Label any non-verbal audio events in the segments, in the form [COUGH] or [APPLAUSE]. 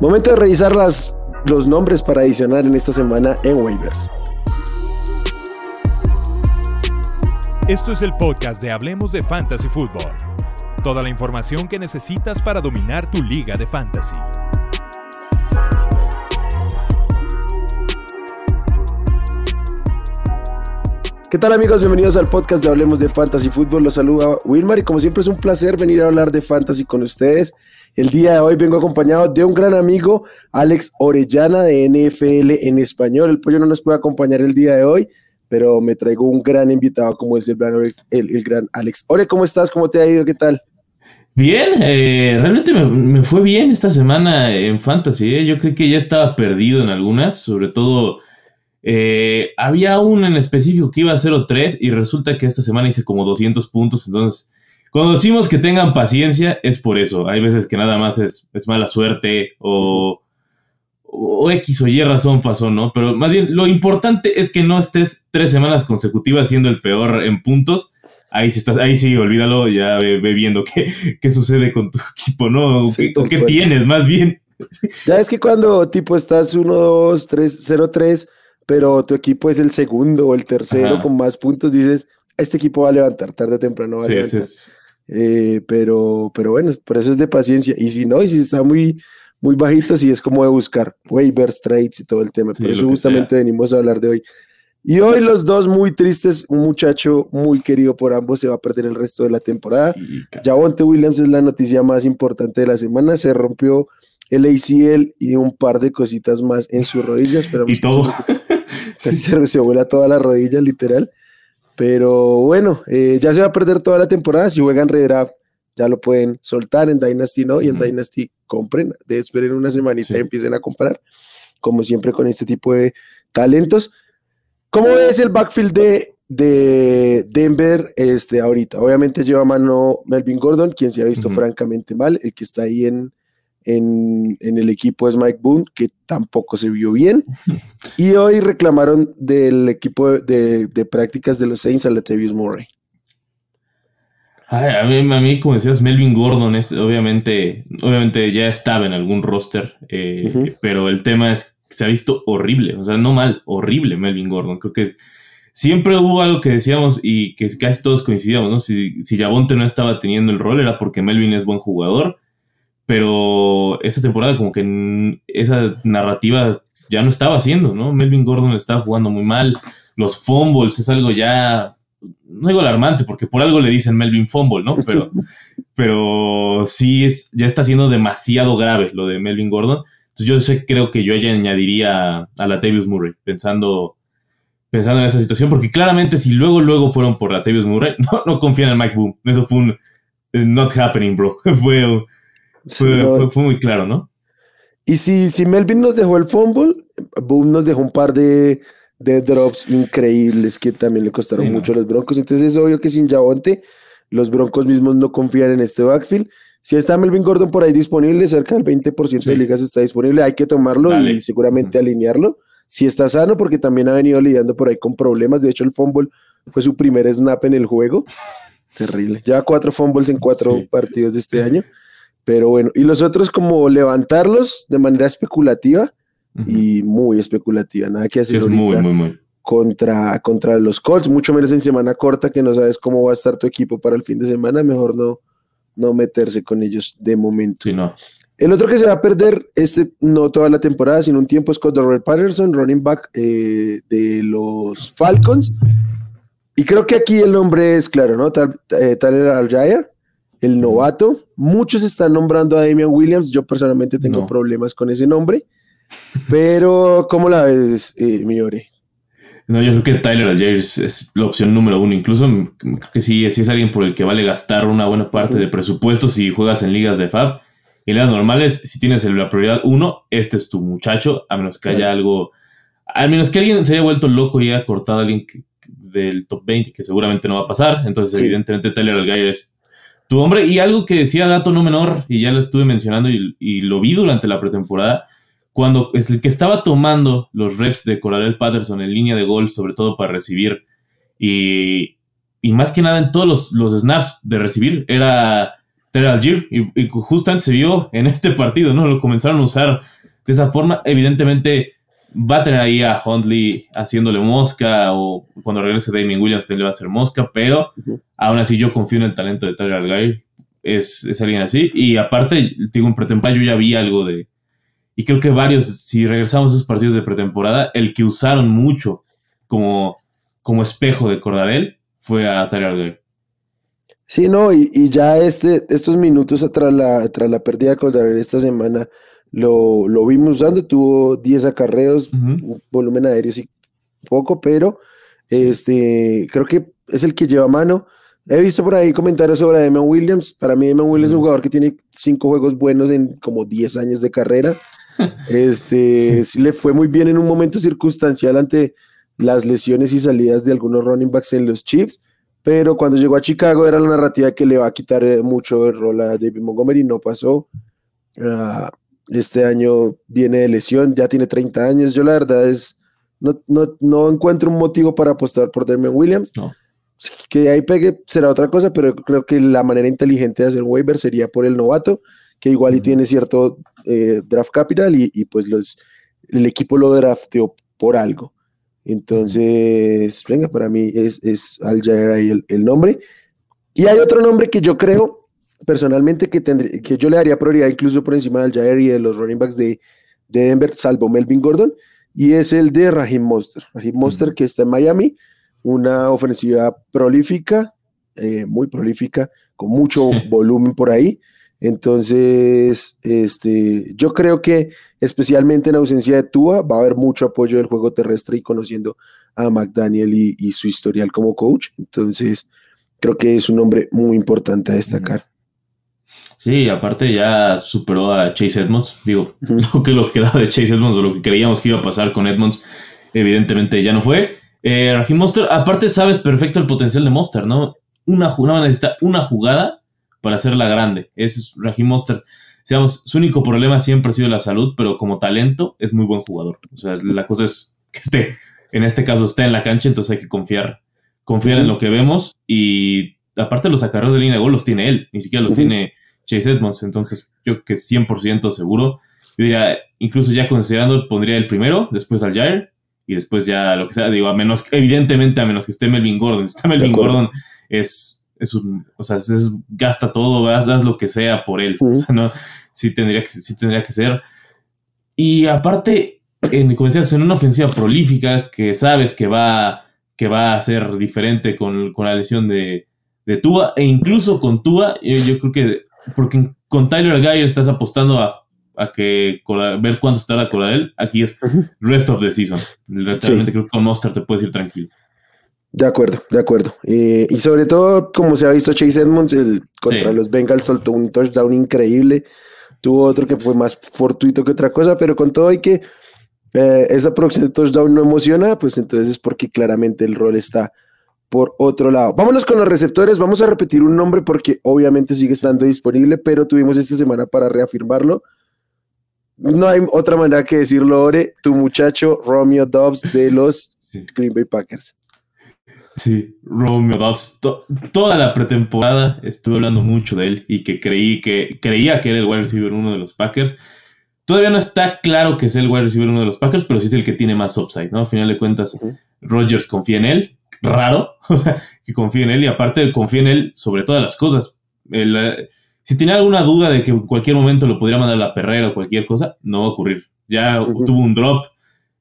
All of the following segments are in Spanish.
Momento de revisar las, los nombres para adicionar en esta semana en waivers. Esto es el podcast de Hablemos de Fantasy Football. Toda la información que necesitas para dominar tu liga de fantasy. ¿Qué tal amigos? Bienvenidos al podcast de Hablemos de Fantasy Fútbol. Los saluda Wilmar y como siempre es un placer venir a hablar de fantasy con ustedes. El día de hoy vengo acompañado de un gran amigo, Alex Orellana de NFL en español. El pollo no nos puede acompañar el día de hoy, pero me traigo un gran invitado como es el gran, Alex. Ore, ¿cómo estás? ¿Cómo te ha ido? ¿Qué tal? Bien, eh, realmente me, fue bien esta semana en Fantasy. ¿eh? Yo creo que ya estaba perdido en algunas, sobre todo eh, había uno en específico que iba a 0-3 y resulta que esta semana hice como 200 puntos. Entonces, cuando decimos que tengan paciencia, es por eso. Hay veces que nada más es, mala suerte o, o, X o Y razón pasó, ¿no? Pero más bien, lo importante es que no estés tres semanas consecutivas siendo el peor en puntos. Ahí sí, estás, ahí sí, olvídalo, ya ve, viendo qué, qué, sucede con tu [LAUGHS] equipo, ¿no? ¿Qué, ¿qué tienes, más bien? Ya es que cuando tipo estás 1, 2, 3, 0, 3 pero tu equipo es el segundo o el tercero con más puntos, dices, este equipo va a levantar tarde o temprano. Va a levantar. Eh, pero, pero bueno, por eso es de paciencia. Y si no, y si está muy, muy bajito, sí es como de buscar waivers, trades y todo el tema. por eso justamente venimos a hablar de hoy. Y hoy los dos muy tristes, un muchacho muy querido por ambos se va a perder el resto de la temporada. Ya Javonte Williams es la noticia más importante de la semana, se rompió el ACL y un par de cositas más en sus rodillas. Pero y todo. [LAUGHS] [LAUGHS] Se, se vuela toda la rodilla, literal. Pero bueno, eh, ya se va a perder toda la temporada. Si juegan redraft, ya lo pueden soltar. En Dynasty no, y en Dynasty compren. Esperen una semanita y empiecen a comprar. Como siempre con este tipo de talentos. ¿Cómo es el backfield de, de Denver este, ahorita? Obviamente lleva a mano Melvin Gordon, quien se ha visto francamente mal, el que está ahí en, en, el equipo es Mike Boone, que tampoco se vio bien. [LAUGHS] Y hoy reclamaron del equipo de, prácticas de los Saints a Latavius Murray. a, mí, como decías, Melvin Gordon es obviamente, obviamente ya estaba en algún roster, eh, pero el tema es que se ha visto horrible, o sea, no mal, horrible Melvin Gordon. Creo que siempre hubo algo que decíamos y que casi todos coincidíamos, ¿no? Si, si Yabonte no estaba teniendo el rol era porque Melvin es buen jugador pero esta temporada como que esa narrativa ya no estaba haciendo, ¿no? Melvin Gordon estaba jugando muy mal, los fumbles es algo ya, no digo alarmante, porque por algo le dicen Melvin Fumble, ¿no? Pero, [LAUGHS] pero sí es, ya está siendo demasiado grave lo de Melvin Gordon. Entonces yo sé, creo que yo ya añadiría a Latavius Murray, pensando, pensando en esa situación, porque claramente si luego, luego fueron por Latavius Murray, [LAUGHS] no, no confían en Mike Boom. Eso fue un not happening, bro. [LAUGHS] fue fue, muy claro, ¿no? Y si, si Melvin nos dejó el fumble, Boom nos dejó un par de, drops increíbles que también le costaron mucho a los Broncos. Entonces es obvio que sin Javonte, los Broncos mismos no confían en este backfield. Si está Melvin Gordon por ahí disponible, cerca del 20% de ligas está disponible, hay que tomarlo y seguramente alinearlo. Si está sano, porque también ha venido lidiando por ahí con problemas. De hecho, el fumble fue su primer snap en el juego. Terrible. Lleva cuatro fumbles en cuatro partidos de este año. Pero bueno, y los otros como levantarlos de manera especulativa y muy especulativa, nada que hacer Contra, contra los Colts, mucho menos en semana corta que no sabes cómo va a estar tu equipo para el fin de semana, mejor no, no meterse con ellos de momento. no. El otro que se va a perder, este no toda la temporada, sino un tiempo es Cordero Patterson, running back eh, de los Falcons. Y creo que aquí el nombre es claro, ¿no? Eh, Tyler Aljaya el novato. Muchos están nombrando a Damian Williams. Yo personalmente tengo problemas con ese nombre. [LAUGHS] Pero, ¿cómo la ves, eh, No, yo creo que Tyler Algier es, la opción número uno. Incluso creo que sí, sí es alguien por el que vale gastar una buena parte de presupuesto si juegas en ligas de FAB. En ligas normales, si tienes la prioridad uno, este es tu muchacho, a menos que haya algo, a menos que alguien se haya vuelto loco y haya cortado a alguien del top 20, que seguramente no va a pasar. Entonces, evidentemente, Tyler Algier es tu hombre, y algo que decía dato no menor, y ya lo estuve mencionando y, lo vi durante la pretemporada, cuando es el que estaba tomando los reps de Coral Patterson en línea de gol, sobre todo para recibir, y, más que nada en todos los, snaps de recibir, era Terrell Algier y, justamente se vio en este partido, ¿no? Lo comenzaron a usar de esa forma. Evidentemente va a tener ahí a Huntley haciéndole mosca o cuando regrese Damien Williams le va a hacer mosca, pero aún así yo confío en el talento de Tyler Algier. Es, es alguien así. Y aparte, digo, en pretemporada yo ya vi algo de... Y creo que varios, si regresamos a esos partidos de pretemporada, el que usaron mucho como, como espejo de Cordarel fue a Tyler Algier. Sí, no, y, ya este, estos minutos tras la, tras la pérdida de Cordarel esta semana, lo, lo vimos usando, tuvo 10 acarreos, volumen aéreo sí poco, pero este, creo que es el que lleva mano. He visto por ahí comentarios sobre Eman Williams. Para mí, Eman Williams es un jugador que tiene cinco juegos buenos en como 10 años de carrera. [LAUGHS] Este, sí. le fue muy bien en un momento circunstancial ante las lesiones y salidas de algunos running backs en los Chiefs, pero cuando llegó a Chicago era la narrativa que le va a quitar eh, mucho el rol a David Montgomery, no pasó. Uh, este año viene de lesión, ya tiene 30 años. Yo la verdad es, no, no, no encuentro un motivo para apostar por Derman Williams. No. Que ahí pegue será otra cosa, pero creo que la manera inteligente de hacer un waiver sería por el novato, que igual y tiene cierto eh, draft capital y, y, pues los, el equipo lo drafteó por algo. Entonces, venga, para mí es, es Al Jair ahí el, el nombre. Y hay otro nombre que yo creo personalmente que, tendré, que yo le daría prioridad incluso por encima del Jair y de los running backs de, de, Denver, salvo Melvin Gordon, y es el de Raheem Monster. Raheem Monster que está en Miami, una ofensiva prolífica, eh, muy prolífica, con mucho volumen por ahí. Entonces, este, yo creo que especialmente en ausencia de Tua va a haber mucho apoyo del juego terrestre y conociendo a McDaniel y, y su historial como coach. Entonces, creo que es un nombre muy importante a destacar. Sí, aparte ya superó a Chase Edmonds. Digo, [LAUGHS] lo que lo quedaba de Chase Edmonds o lo que creíamos que iba a pasar con Edmonds, evidentemente ya no fue. Eh, Raheem Monster, aparte sabes perfecto el potencial de Monster, ¿no? Una, una necesita una jugada para hacerla grande. es Raheem Monster. Digamos, su único problema siempre ha sido la salud, pero como talento es muy buen jugador. O sea, la cosa es que esté, en este caso esté en la cancha, entonces hay que confiar, confiar en lo que vemos y aparte los acarreos de línea de gol los tiene él, ni siquiera los tiene Chase Edmonds. Entonces, yo que 100% seguro. Yo diría, incluso ya considerando, pondría el primero, después al Jair y después ya lo que sea. Digo, a menos, evidentemente, a menos que esté Melvin Gordon. Si está Melvin Gordon, es, es un, o sea, es, gasta todo, haz, haz, lo que sea por él. O sea, no, sí tendría que, sí tendría que ser. Y aparte, en, como decías, en una ofensiva prolífica que sabes que va, que va a ser diferente con, con la lesión de, de Tua, e incluso con Tua, yo, yo creo que porque con Tyler Geyer estás apostando a, a que ver cuánto estará con él. Aquí es rest of the season. Realmente creo que con Monster te puedes ir tranquilo. De acuerdo, de acuerdo. Eh, y sobre todo, como se ha visto Chase Edmonds, el, contra sí. los Bengals soltó un touchdown increíble. Tuvo otro que fue más fortuito que otra cosa, pero con todo hay que eh, esa de touchdown no emociona, pues entonces es porque claramente el rol está por otro lado. Vámonos con los receptores. Vamos a repetir un nombre porque obviamente sigue estando disponible, pero tuvimos esta semana para reafirmarlo. No hay otra manera que decirlo, Ore, tu muchacho Romeo Dobbs de [LAUGHS] los sí. Green Bay Packers. Sí, Romeo Dobbs. To toda la pretemporada estuve hablando mucho de él y que creí que creía que era el wide receiver uno de los Packers. Todavía no está claro que es el wide receiver uno de los Packers, pero sí es el que tiene más upside, ¿no? A final de cuentas, uh -huh. Rodgers confía en él raro, [LAUGHS] o sea, que confíe en él y aparte confía en él sobre todas las cosas. El, eh, si tenía alguna duda de que en cualquier momento lo podría mandar a la perrera o cualquier cosa, no va a ocurrir. Ya uh -huh. tuvo un drop,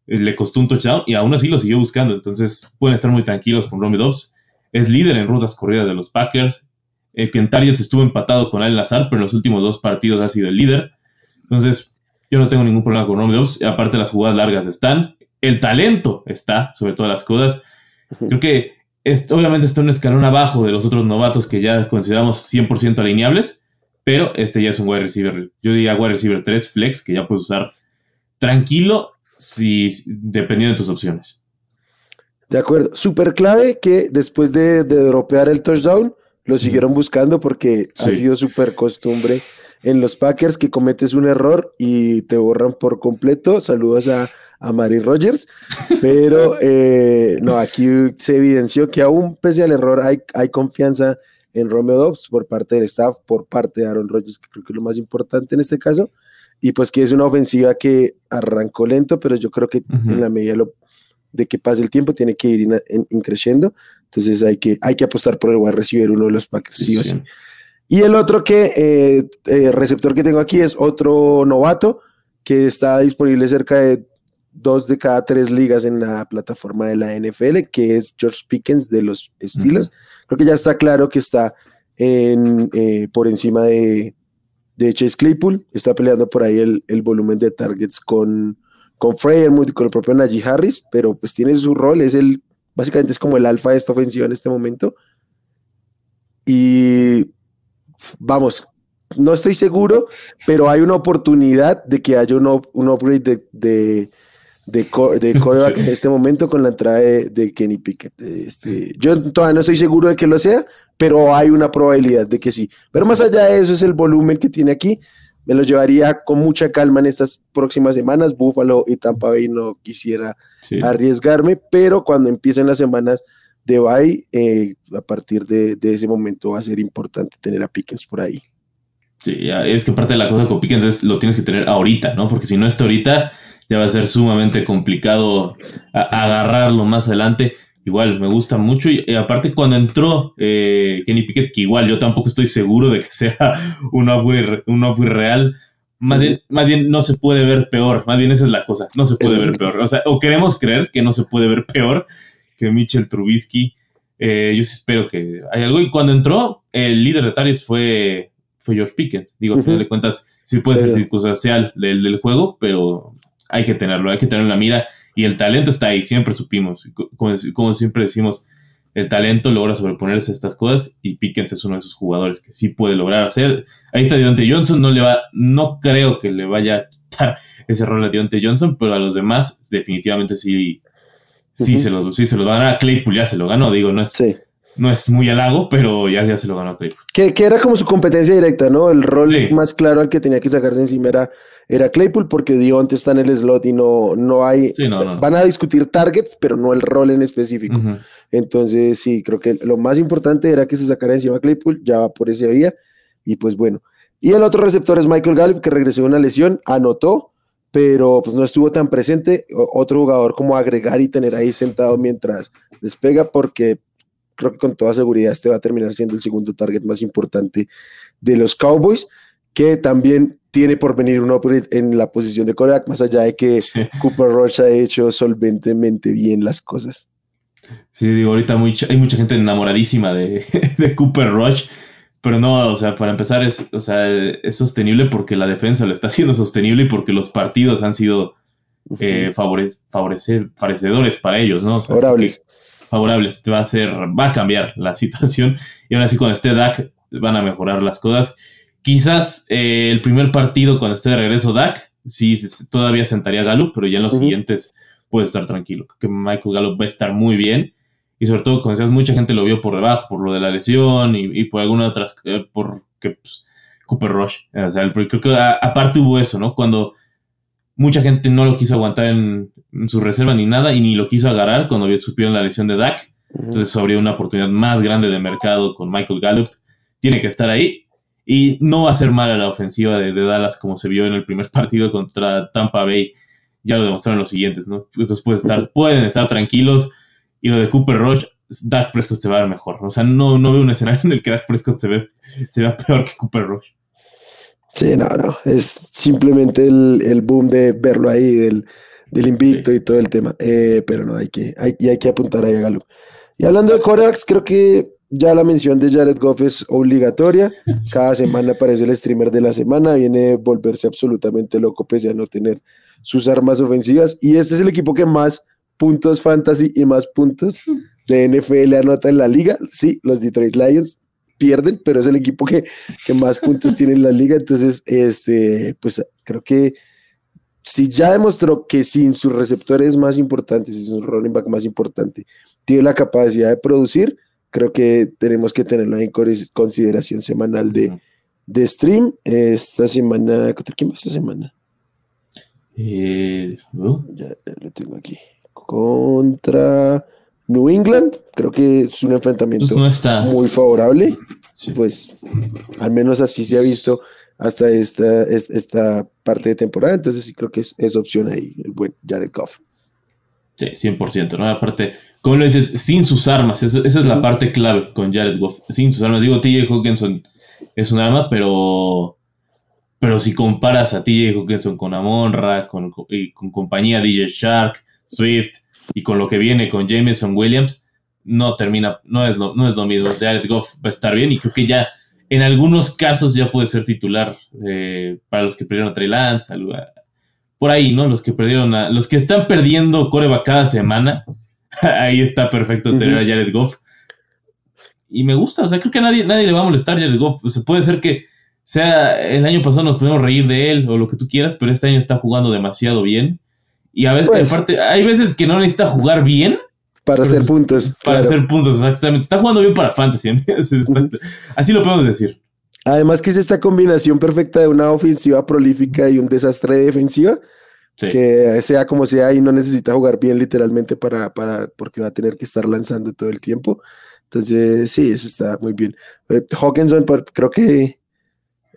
eh, le costó un touchdown y aún así lo siguió buscando. Entonces pueden estar muy tranquilos con Romy Dobbs. Es líder en rutas corridas de los Packers. Eh, que en targets estuvo empatado con Al Lazar, pero en los últimos dos partidos ha sido el líder. Entonces, yo no tengo ningún problema con Romy Dobbs. Aparte, las jugadas largas están. El talento está, sobre todas las cosas. Creo que es, obviamente está un escalón abajo de los otros novatos que ya consideramos 100% alineables, pero este ya es un wide receiver. Yo diría wide receiver 3 flex que ya puedes usar tranquilo si, dependiendo de tus opciones. De acuerdo. Súper clave que después de, de, dropear el touchdown, lo siguieron buscando porque sí. ha sido súper costumbre en los Packers que cometes un error y te borran por completo. Saludos a, a Mary Rogers. Pero [LAUGHS] eh, no, aquí se evidenció que aún pese al error hay, hay confianza en Romeo Dobbs por parte del staff, por parte de Aaron Rodgers, que creo que es lo más importante en este caso, y pues que es una ofensiva que arrancó lento, pero yo creo que en la medida de que pase el tiempo tiene que ir creciendo, entonces hay que, hay que apostar por el wide receiver, uno de los Packers, sí, o sí. Y el otro que, eh, eh, receptor que tengo aquí es otro novato que está disponible cerca de dos de cada tres ligas en la plataforma de la NFL, que es George Pickens de los Steelers. Creo que ya está claro que está en, eh, por encima de, de, Chase Claypool, está peleando por ahí el, el volumen de targets con, con Freyermuth y con el propio Najee Harris, pero pues tiene su rol, es el, básicamente es como el alfa de esta ofensiva en este momento. Y vamos, no estoy seguro, pero hay una oportunidad de que haya un, un upgrade de, de, de, [LAUGHS] en este momento con la entrada de, Kenny Pickett. Este, yo todavía no estoy seguro de que lo sea, pero hay una probabilidad de que sí. Pero más allá de eso es el volumen que tiene aquí. Me lo llevaría con mucha calma en estas próximas semanas. Buffalo y Tampa Bay no quisiera arriesgarme, pero cuando empiecen las semanas de Bay, eh, a partir de, de ese momento va a ser importante tener a Pickens por ahí. Sí, es que parte de la cosa con Pickens es lo tienes que tener ahorita, ¿no? Porque si no está ahorita, ya va a ser sumamente complicado agarrarlo más adelante. Igual, me gusta mucho. Y, aparte, cuando entró eh, Kenny Pickett, que igual yo tampoco estoy seguro de que [LAUGHS] sea un upgrade, un real. Más bien, más bien no se puede ver peor. Más bien esa es la cosa. No se puede ver peor. O sea, o queremos creer que no se puede ver peor que Mitchell Trubisky. Eh, yo espero que hay algo. Y cuando entró, el líder de targets fue fue George Pickens. Digo, al final de cuentas, sí puede ser circunstancial del, del juego, pero hay que tenerlo, hay que tenerlo en la mira. Y el talento está ahí, siempre supimos. Como, como siempre decimos, el talento logra sobreponerse a estas cosas y Pickens es uno de esos jugadores que sí puede lograr hacer. Ahí está Deontay Johnson, no le va, no creo que le vaya a quitar ese rol a Deontay Johnson, pero a los demás definitivamente sí, sí, se, los, sí se los van a. Claypool ya se lo ganó, digo, no es, no es muy halago, pero ya, ya se lo ganó a Claypool. Que, que, era como su competencia directa, ¿no? El rol más claro al que tenía que sacarse encima era, era Claypool, porque Dionte está en el slot y no, no hay. Van a discutir targets, pero no el rol en específico. Entonces, sí, creo que lo más importante era que se sacara encima a Claypool, ya va por ese vía, y pues bueno. Y el otro receptor es Michael Gallup, que regresó de una lesión, anotó, pero pues no estuvo tan presente. otro jugador como agregar y tener ahí sentado mientras despega, porque creo que con toda seguridad este va a terminar siendo el segundo target más importante de los Cowboys, que también tiene por venir un upgrade en la posición de coreback, más allá de que Cooper Rush ha hecho solventemente bien las cosas. Sí, digo, ahorita hay mucha gente enamoradísima de, [LAUGHS] Cooper Rush, pero no, o sea, para empezar, es, o sea, es sostenible porque la defensa lo está haciendo sostenible y porque los partidos han sido eh, favorecedores para ellos, ¿no? Favorables favorables. Va a ser, va a cambiar [LAUGHS] la situación. Y aún así, cuando esté Dak, van a mejorar las cosas. Quizás eh, el primer partido, cuando esté de regreso Dak, sí todavía sentaría Gallup, pero ya en los siguientes puede estar tranquilo. que Michael Gallup va a estar muy bien. Y sobre todo, como decías, mucha gente lo vio por debajo, por lo de la lesión y, por algunas otras, eh, porque pues, Cooper Rush. O sea, creo que aparte hubo eso, ¿no? Cuando Mucha gente no lo quiso aguantar en, su reserva ni nada y ni lo quiso agarrar cuando supieron la lesión de Dak. Entonces abrió una oportunidad más grande de mercado con Michael Gallup. Tiene que estar ahí. Y no va a ser mala la ofensiva de, Dallas como se vio en el primer [LAUGHS] partido contra Tampa Bay. Ya lo demostraron los siguientes, ¿no? Entonces estar, pueden estar tranquilos. Y lo de Cooper Rush, Dak Prescott se va a ver mejor. O sea, no, no veo un escenario [LAUGHS] en el que Dak Prescott se, ve, se vea peor que Cooper Rush. Sí, no, no, es simplemente el, boom de verlo ahí, del, del invicto y todo el tema. Eh, pero no, hay que, hay, y hay que apuntar ahí a Galo. Y hablando de Corax, creo que ya la mención de Jared Goff es obligatoria. [LAUGHS] Cada semana aparece el streamer de la semana, viene a volverse absolutamente loco pese a no tener sus armas ofensivas. Y este es el equipo que más puntos fantasy y más puntos de NFL anota en la liga. Sí, los Detroit Lions pierden, pero es el equipo que, más puntos tiene en la liga. Entonces, este, pues creo que si ya demostró que sin sus receptores más importantes, sin su running back más importante, tiene la capacidad de producir, creo que tenemos que tenerlo en consideración semanal de, de stream. Esta semana, ¿contra quién va esta semana? Eh, Ya lo tengo aquí. Contra New England, creo que es un enfrentamiento muy favorable. pues al menos así se ha visto hasta esta, esta parte de temporada. Entonces sí creo que es, opción ahí, el buen Jared Goff. Sí, 100%, ¿no? Aparte, como lo dices, sin sus armas, esa, es la parte clave con Jared Goff. Sin sus armas, digo, TJ Hawkinson es un arma, pero pero si comparas a TJ Hawkinson con Amonra, con, y con compañía DJ Shark, Swift y con lo que viene con Jameson Williams, no termina, no es lo, no es lo mismo. Jared Goff va a estar bien y creo que ya en algunos casos ya puede ser titular eh, para los que perdieron a Trey Lance, por ahí, ¿no? Los que perdieron a, los que están perdiendo coreback cada semana, [LAUGHS] ahí está perfecto tener a Jared Goff. Y me gusta, o sea, creo que a nadie, nadie le va a molestar a Jared Goff. O sea, puede ser que sea el año pasado nos podemos reír de él o lo que tú quieras, pero este año está jugando demasiado bien. Y a veces, pues, aparte, hay veces que no necesita jugar bien para hacer puntos. Para hacer puntos, exactamente. Está jugando bien para Fantasy. [LAUGHS] Así lo podemos decir. Además que es esta combinación perfecta de una ofensiva prolífica y un desastre defensiva. Que sea como sea y no necesita jugar bien literalmente para, para, porque va a tener que estar lanzando todo el tiempo. Entonces, sí, eso está muy bien. Eh, Hawkinson, creo que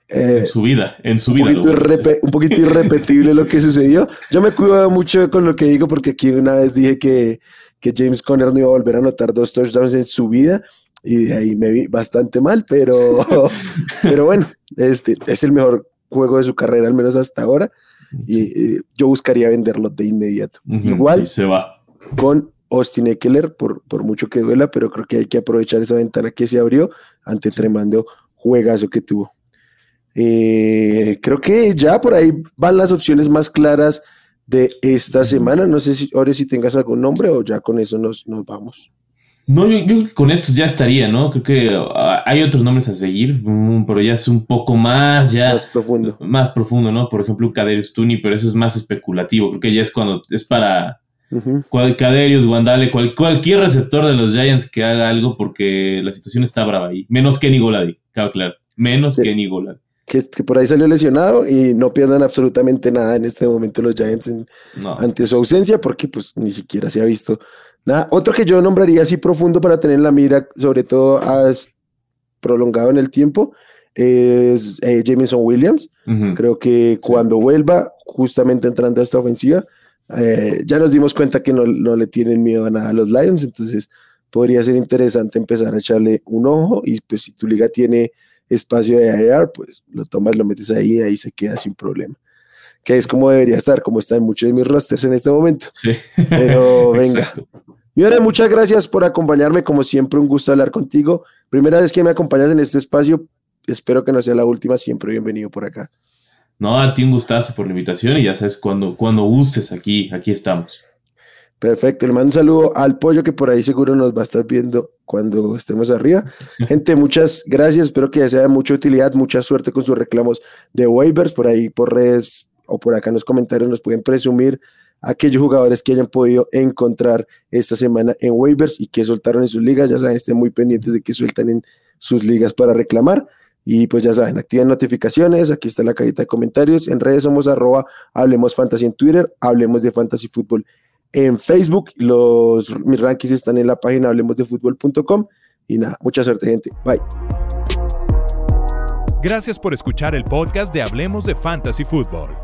en eh, su vida, en su vida. Un poquito, irrepetible lo que sucedió. Yo me cuido mucho con lo que digo porque aquí una vez dije que, que James Conner no iba a volver a anotar dos touchdowns en su vida y de ahí me vi bastante mal, pero, [LAUGHS] pero bueno, este es el mejor juego de su carrera, al menos hasta ahora, y, yo buscaría venderlo de inmediato. Igual se va. con Austin Eckler, por, por mucho que duela, pero creo que hay que aprovechar esa ventana que se abrió ante tremendo juegazo que tuvo. Eh, creo que ya por ahí van las opciones más claras de esta semana. No sé si ahora si tengas algún nombre o ya con eso nos, nos vamos. No, yo, creo que con estos ya estaría, ¿no? Creo que ah, hay otros nombres a seguir, mm, pero ya es un poco más, ya. Más profundo. Más profundo, ¿no? Por ejemplo, Caderius Tuni, pero eso es más especulativo. Creo que ya es cuando es para uh Caderius, Wandale, cualquier receptor de los Giants que haga algo porque la situación está brava ahí. Menos Kenny Goladi, claro, claro. Menos Kenny Goladi que, por ahí salió lesionado y no pierdan absolutamente nada en este momento los Giants ante su ausencia, porque pues ni siquiera se ha visto nada. Otro que yo nombraría así profundo para tener la mira, sobre todo prolongado en el tiempo, es eh, Jameson Williams. Creo que cuando vuelva, justamente entrando a esta ofensiva, eh, ya nos dimos cuenta que no, no, le tienen miedo a nada a los Lions, entonces podría ser interesante empezar a echarle un ojo y pues si tu liga tiene espacio de AR, pues lo tomas, lo metes ahí y ahí se queda sin problema. Que es como debería estar, como está en muchos de mis rosters en este momento. Sí. Pero [LAUGHS] venga. Miore, muchas gracias por acompañarme. Como siempre, un gusto hablar contigo. Primera vez que me acompañas en este espacio. Espero que no sea la última. Siempre bienvenido por acá. No, a ti un gustazo por la invitación y ya sabes, cuando, cuando gustes aquí, aquí estamos. Perfecto, le mando un saludo al pollo que por ahí seguro nos va a estar viendo cuando estemos arriba. [LAUGHS] Gente, muchas gracias, espero que ya sea de mucha utilidad, mucha suerte con sus reclamos de waivers, por ahí por redes o por acá en los comentarios nos pueden presumir aquellos jugadores que hayan podido encontrar esta semana en waivers y que soltaron en sus ligas, ya saben, estén muy pendientes de que sueltan en sus ligas para reclamar. Y pues ya saben, activen notificaciones, aquí está la cajita de comentarios, en redes somos arroba, hablemos fantasy en Twitter, hablemos de fantasy fútbol en Facebook. Los, mis rankings están en la página hablemosdefutbol.com. Y nada, mucha suerte, gente. Bye. Gracias por escuchar el podcast de Hablemos de Fantasy Football.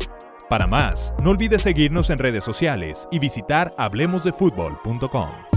Para más, no olvides seguirnos en redes sociales y visitar hablemosdefutbol.com.